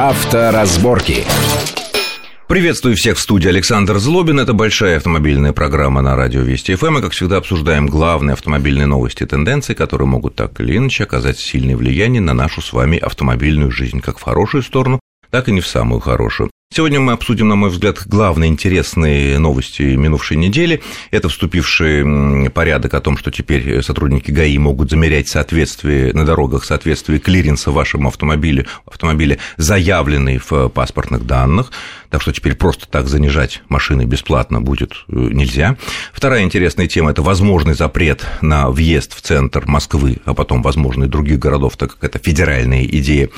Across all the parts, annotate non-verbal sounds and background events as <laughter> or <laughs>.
Авторазборки. Приветствую всех в студии Александр Злобин. Это большая автомобильная программа на радио Вести ФМ. И, как всегда, обсуждаем главные автомобильные новости и тенденции, которые могут так или иначе оказать сильное влияние на нашу с вами автомобильную жизнь, как в хорошую сторону, так и не в самую хорошую. Сегодня мы обсудим, на мой взгляд, главные интересные новости минувшей недели. Это вступивший порядок о том, что теперь сотрудники ГАИ могут замерять соответствие на дорогах, соответствие клиренса вашему автомобилю, автомобиля, заявленный в паспортных данных. Так что теперь просто так занижать машины бесплатно будет э, нельзя. Вторая интересная тема – это возможный запрет на въезд в центр Москвы, а потом, возможно, и других городов, так как это федеральная идея,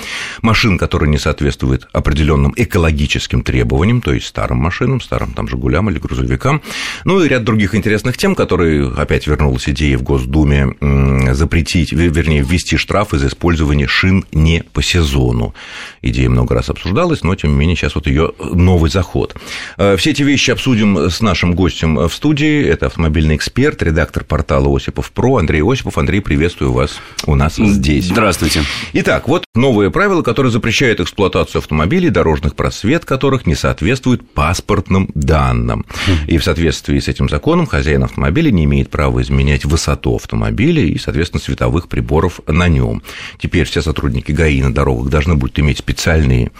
машин, которые не соответствуют определенным экологическим требованиям, то есть старым машинам, старым там «Жигулям» или грузовикам. Ну и ряд других интересных тем, которые опять вернулась идея в Госдуме запретить, вернее, ввести штрафы за использование шин не по сезону. Идея много раз обсуждалась, но тем не менее сейчас вот ее новый заход. Э, все эти вещи обсудим с нашим гостем в студии. Это автомобильный эксперт, редактор портала Осипов Про Андрей Осипов. Андрей, приветствую вас у нас здесь. Здравствуйте. Итак, вот новые правила, которые запрещают эксплуатацию автомобилей, дорожных просвет, которых не соответствует паспортным данным. И в соответствии с этим законом хозяин автомобиля не имеет права изменять высоту автомобиля и, соответственно, световых приборов на нем. Теперь все сотрудники ГАИ на дорогах должны будут иметь специальные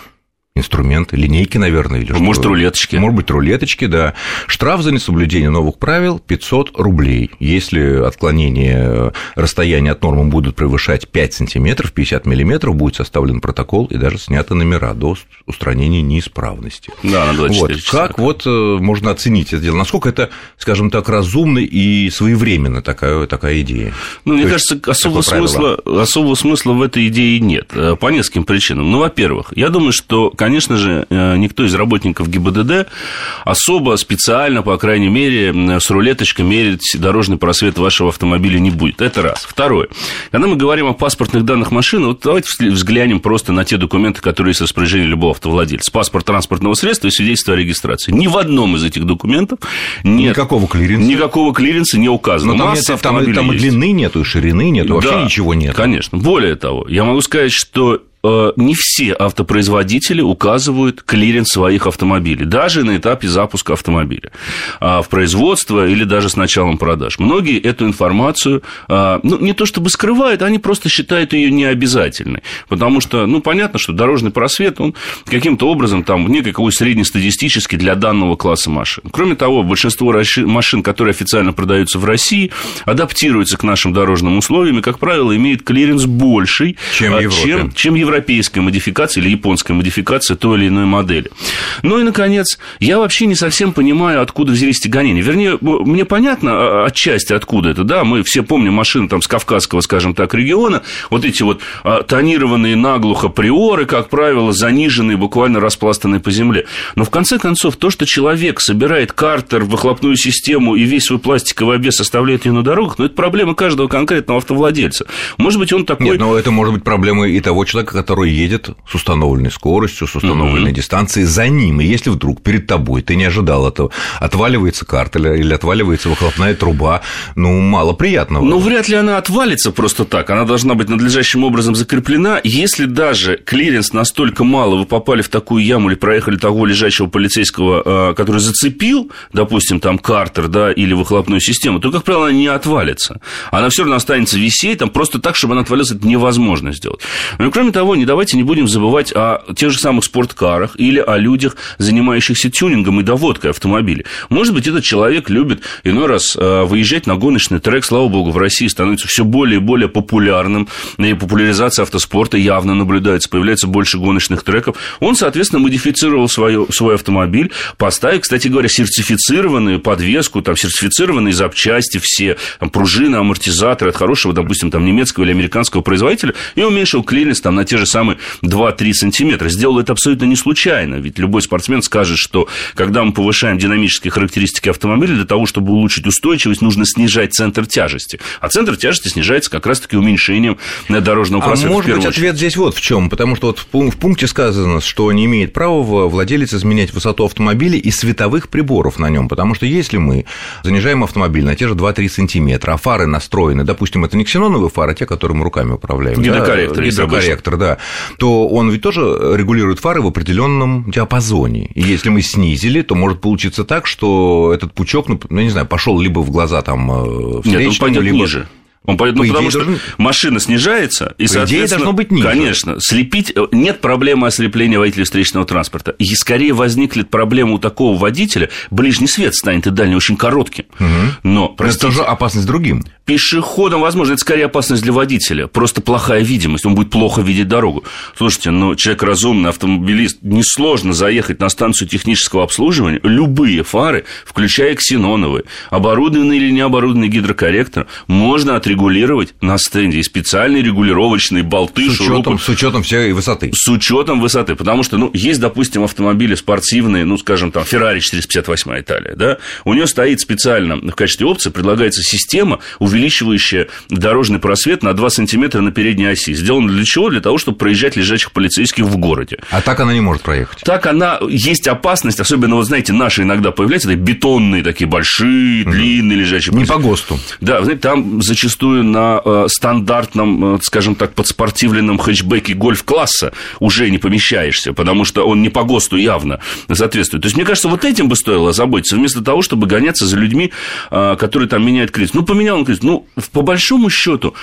инструменты, линейки, наверное, или Может, что? рулеточки. Может быть, рулеточки, да. Штраф за несоблюдение новых правил 500 рублей. Если отклонение расстояния от нормы будут превышать 5 сантиметров, 50 миллиметров, будет составлен протокол и даже снято номера до устранения неисправности. Да, на 24 вот. часа. Как вот э, можно оценить это дело? Насколько это, скажем так, разумно и своевременно такая, такая идея? Ну, мне То кажется, особого смысла, особого смысла в этой идее нет. Э, по нескольким причинам. Ну, во-первых, я думаю, что, конечно же, э, никто из работников ГИБДД особо специально, по крайней мере, с рулеточкой мерить дорожный просвет вашего автомобиля не будет. Это раз. Второе. Когда мы говорим о паспортных данных машины, вот давайте взглянем просто на те документы, которые есть в распоряжении любого автовладельца. Паспорт транспортного средства и свидетельство о регистрации. Ни в одном из этих документов нет... Никакого клиренса. Никакого клиренса не указано. Но там, нет, там, там и длины нету, и ширины нету, вообще да, ничего нет. Конечно. Более того, я могу сказать, что не все автопроизводители указывают клиренс своих автомобилей, даже на этапе запуска автомобиля а, в производство или даже с началом продаж. Многие эту информацию, а, ну, не то чтобы скрывают, они просто считают ее необязательной, потому что, ну, понятно, что дорожный просвет, он каким-то образом там некий среднестатистический для данного класса машин. Кроме того, большинство машин, которые официально продаются в России, адаптируются к нашим дорожным условиям и, как правило, имеют клиренс больший, чем, а, чем, чем европейская модификация или японская модификация той или иной модели. Ну и, наконец, я вообще не совсем понимаю, откуда взялись эти гонения. Вернее, мне понятно а, отчасти, откуда это, да, мы все помним машины там с Кавказского, скажем так, региона, вот эти вот а, тонированные наглухо приоры, как правило, заниженные, буквально распластанные по земле. Но в конце концов, то, что человек собирает картер, выхлопную систему и весь свой пластиковый обвес оставляет ее на дорогах, ну, это проблема каждого конкретного автовладельца. Может быть, он такой... Нет, но это может быть проблема и того человека, который едет с установленной скоростью, с установленной mm-hmm. дистанцией за ним. И если вдруг перед тобой ты не ожидал этого, отваливается картель или отваливается выхлопная труба, ну, мало приятного. Ну, вряд ли она отвалится просто так. Она должна быть надлежащим образом закреплена. Если даже клиренс настолько мало, вы попали в такую яму или проехали того лежащего полицейского, а, который зацепил, допустим, там картер, да, или выхлопную систему, то, как правило, она не отвалится. Она все равно останется висеть, там просто так, чтобы она отвалилась, это невозможно сделать. Ну, кроме того, не давайте не будем забывать о тех же самых спорткарах или о людях, занимающихся тюнингом и доводкой автомобилей. Может быть, этот человек любит иной раз э, выезжать на гоночный трек, слава богу, в России становится все более и более популярным, и популяризация автоспорта явно наблюдается, появляется больше гоночных треков. Он, соответственно, модифицировал свою, свой автомобиль, поставив, кстати говоря, сертифицированную подвеску, там, сертифицированные запчасти все, там, пружины, амортизаторы от хорошего, допустим, там, немецкого или американского производителя, и уменьшил клиренс там, на те же самые 2-3 сантиметра. Сделал это абсолютно не случайно, ведь любой спортсмен скажет, что когда мы повышаем динамические характеристики автомобиля, для того, чтобы улучшить устойчивость, нужно снижать центр тяжести. А центр тяжести снижается как раз-таки уменьшением дорожного просвета. А может быть, ответ здесь вот в чем, потому что вот в пункте сказано, что не имеет права владелец изменять высоту автомобиля и световых приборов на нем, потому что если мы занижаем автомобиль на те же 2-3 сантиметра, а фары настроены, допустим, это не ксеноновые фары, а те, которые мы руками управляем. Гидрокорректор. Да, гидрокорректор, да то он ведь тоже регулирует фары в определенном диапазоне. И если мы снизили, то может получиться так, что этот пучок, ну, ну не знаю, пошел либо в глаза там встречному, Нет, он либо... ниже. Он пойдет, ну, потому что должен... машина снижается, и, По соответственно, идее, должно быть ниже. Конечно, слепить... Нет проблемы ослепления водителя встречного транспорта. И скорее возникнет проблема у такого водителя, ближний свет станет и дальний очень коротким. Угу. Но, простите, это тоже опасность другим. Пешеходам, возможно, это скорее опасность для водителя. Просто плохая видимость, он будет плохо видеть дорогу. Слушайте, ну, человек разумный, автомобилист, несложно заехать на станцию технического обслуживания, любые фары, включая ксеноновые, оборудованный или не оборудованный гидрокорректор, можно отрегулировать на стенде. И специальные регулировочные болты, с учетом, с учетом всей высоты. С учетом высоты. Потому что, ну, есть, допустим, автомобили спортивные, ну, скажем, там, Ferrari 458 Италия, да, у нее стоит специально в качестве опции предлагается система, увеличивающая дорожный просвет на 2 сантиметра на передней оси. Сделано для чего? Для того, чтобы проезжать лежачих полицейских в городе. А так она не может проехать? Так она, есть опасность, особенно, вот знаете, наши иногда появляются, это бетонные такие большие, длинные лежачие Не по ГОСТу. Да, знаете, там зачастую на э, стандартном, э, скажем так, подспортивленном хэтчбеке гольф-класса уже не помещаешься, потому что он не по ГОСТу явно соответствует. То есть, мне кажется, вот этим бы стоило заботиться, вместо того, чтобы гоняться за людьми, э, которые там меняют клиренс. Ну, поменял он клиренс. Ну, по большому счету,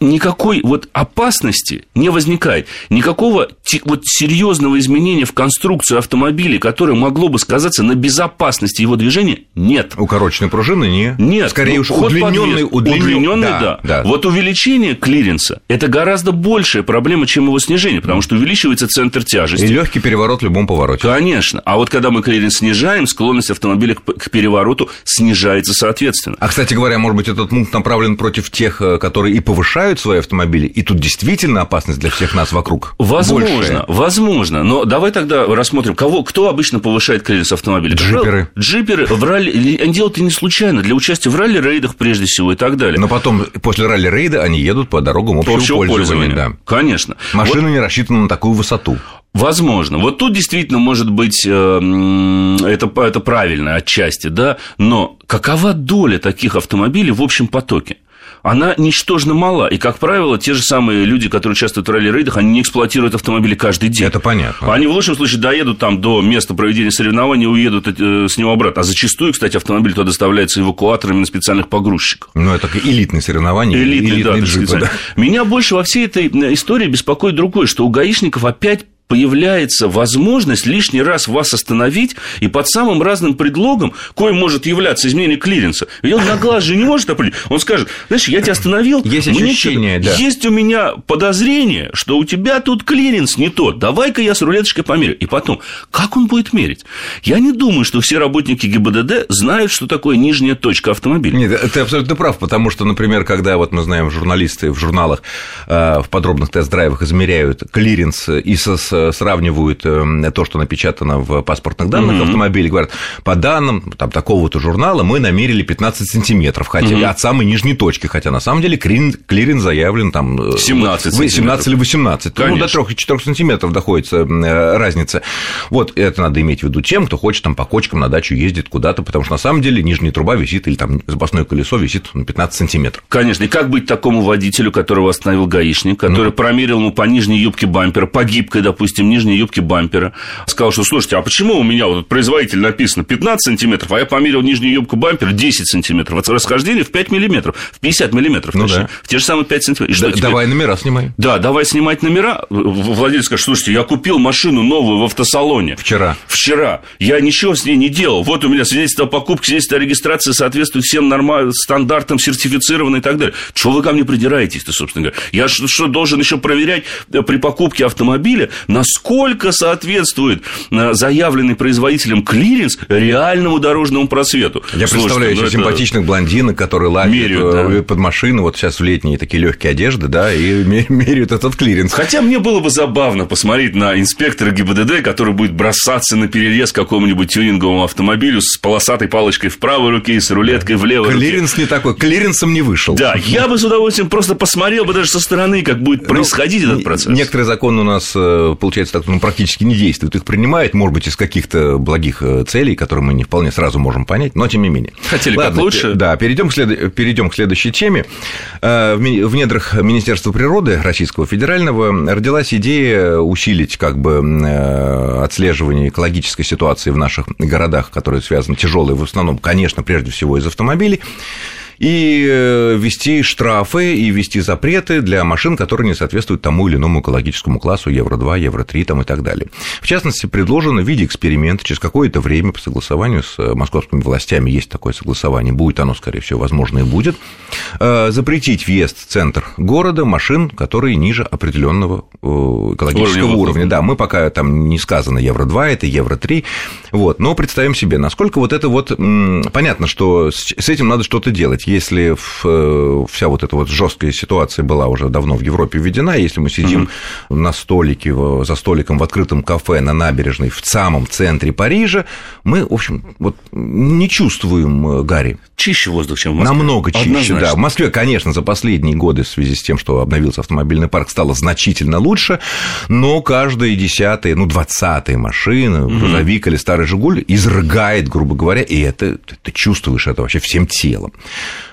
никакой вот опасности не возникает. Никакого вот серьезного изменения в конструкцию автомобиля, которое могло бы сказаться на безопасности его движения, нет. Укороченной пружины не. Нет. Скорее ну, уж удлиненный, удлиненный, удлиненный да, да. да. Вот увеличение клиренса – это гораздо большая проблема, чем его снижение, потому что увеличивается центр тяжести. И легкий переворот в любом повороте. Конечно. А вот когда мы клиренс снижаем, склонность автомобиля к перевороту снижается соответственно. А, кстати говоря, может быть, этот пункт направлен против тех, э, которые и повышают свои автомобили, и тут действительно опасность для всех нас вокруг. Возможно, большая. возможно. Но давай тогда рассмотрим, кого, кто обычно повышает клиренс автомобиля. Джиперы. Джиперы в ралли. Они делают это не случайно, для участия в ралли-рейдах прежде всего и так далее. Но потом, после ралли-рейда, они едут по дорогам общего, общего пользования. пользования. Да. Конечно. Машина вот... не рассчитана на такую высоту. Возможно. Вот тут действительно может быть э, это, это правильно отчасти, да, но какова доля таких автомобилей в общем потоке? Она ничтожно мала. И, как правило, те же самые люди, которые участвуют в ралли-рейдах, они не эксплуатируют автомобили каждый день. Это понятно. Они в лучшем случае доедут там до места проведения соревнований и уедут э, с него обратно. А зачастую, кстати, автомобиль туда доставляется эвакуаторами на специальных погрузчиках. Ну, это элитные соревнования. Элитные, элитные да, джипы, да. Меня больше во всей этой э, истории беспокоит другое, что у гаишников опять появляется возможность лишний раз вас остановить и под самым разным предлогом, коим может являться изменение клиренса. Ведь он на глаз же не может определить. Он скажет, знаешь, я тебя остановил, есть ощущение, да. есть у меня подозрение, что у тебя тут клиренс не тот, давай-ка я с рулеточкой померю. И потом, как он будет мерить? Я не думаю, что все работники ГИБДД знают, что такое нижняя точка автомобиля. Нет, ты абсолютно прав, потому что, например, когда вот мы знаем, журналисты в журналах э, в подробных тест-драйвах измеряют клиренс и со сравнивают э, то, что напечатано в паспортных данных mm-hmm. автомобиля, говорят, по данным там, такого-то журнала мы намерили 15 сантиметров, хотя mm-hmm. от самой нижней точки, хотя на самом деле клиренс заявлен там 17, э, 17 или 18, Конечно. ну, до 3-4 сантиметров доходится э, разница. Вот это надо иметь в виду тем, кто хочет там по кочкам на дачу ездит куда-то, потому что на самом деле нижняя труба висит или там запасное колесо висит на 15 сантиметров. Конечно, и как быть такому водителю, которого остановил гаишник, который ну, промерил ему по нижней юбке бампера, по гибкой, допустим, допустим, нижней юбки бампера, сказал, что, слушайте, а почему у меня вот производитель написано 15 сантиметров, а я померил нижнюю юбку бампера 10 сантиметров, это расхождение в 5 миллиметров, в 50 миллиметров, ну, точнее, да. в те же самые 5 сантиметров. Да, давай номера снимай. Да, давай снимать номера. Владелец скажет, слушайте, я купил машину новую в автосалоне. Вчера. Вчера. Я ничего с ней не делал. Вот у меня свидетельство о покупке, свидетельство о регистрации соответствует всем нормальным стандартам, сертифицировано и так далее. Чего вы ко мне придираетесь-то, собственно говоря? Я что, что должен еще проверять э, при покупке автомобиля, насколько соответствует э, заявленный производителем клиренс реальному дорожному просвету. Я Слушайте, представляю ну, еще это... симпатичных блондинок, которые меряют, э, да. под машину, вот сейчас в летние такие легкие одежды, да, и <laughs> меряют этот клиренс. Хотя мне было бы забавно посмотреть на инспектора ГИБДД, который будет бросаться на перерез какому-нибудь тюнинговому автомобилю с полосатой палочкой в правой руке и с рулеткой в левой клиренс руке. не такой, клиренсом не вышел. Да, я бы с удовольствием просто посмотрел бы даже со стороны, как будет ну, происходить ну, этот процесс. Некоторые законы у нас, э, получается так, ну, практически не действует, их принимает, может быть, из каких-то благих э, целей, которые мы не вполне сразу можем понять, но тем не менее. Хотели Ладно, как лучше. Да, перейдем к, след... перейдем к следующей теме. Э, в недрах Министерства природы Российского федерального родилась идея усилить как бы э, отслеживание экологической ситуации в наших городах, которые связаны тяжелые в основном, конечно, прежде всего из автомобилей и э, ввести штрафы и ввести запреты для машин, которые не соответствуют тому или иному экологическому классу Евро-2, Евро-3 там, и так далее. В частности, предложено в виде эксперимента через какое-то время по согласованию с э, московскими властями, есть такое согласование, будет оно, скорее всего, возможно и будет, э, запретить въезд в центр города машин, которые ниже определенного экологического уровня. уровня. Да, мы пока там не сказано Евро-2, это Евро-3, вот, но представим себе, насколько вот это вот, понятно, что с этим надо что-то делать если э, вся вот эта вот жесткая ситуация была уже давно в Европе введена, если мы сидим угу. на столике, за столиком в открытом кафе на набережной в самом центре Парижа, мы, в общем, вот не чувствуем э, Гарри. Чище воздух, чем в Москве. Намного чище, Однозначно. да. В Москве, конечно, за последние годы в связи с тем, что обновился автомобильный парк, стало значительно лучше, но каждая десятая, ну, двадцатая машина, грузовик угу. или старый «Жигуль» изрыгает, грубо говоря, и это ты чувствуешь это вообще всем телом.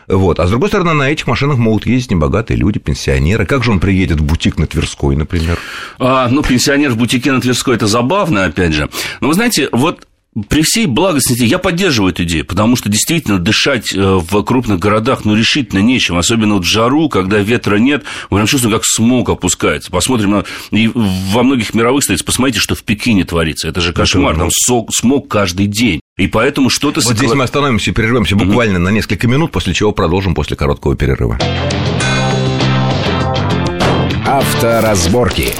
Вот. А с другой стороны, на этих машинах могут ездить небогатые люди, пенсионеры. Как же он приедет в бутик на Тверской, например? А, ну, пенсионер в бутике на Тверской – это забавно, опять же. Но вы знаете, вот при всей благостности я поддерживаю эту идею, потому что действительно дышать э, в крупных городах ну решительно нечем, особенно вот в жару, когда ветра нет, мы прям чувствуем, как смог опускается. Посмотрим на... И во многих мировых столицах, посмотрите, что в Пекине творится. Это же кошмар, там смог каждый день. И поэтому что-то... Вот здесь мы остановимся и прервемся буквально угу. на несколько минут, после чего продолжим после короткого перерыва. Авторазборки.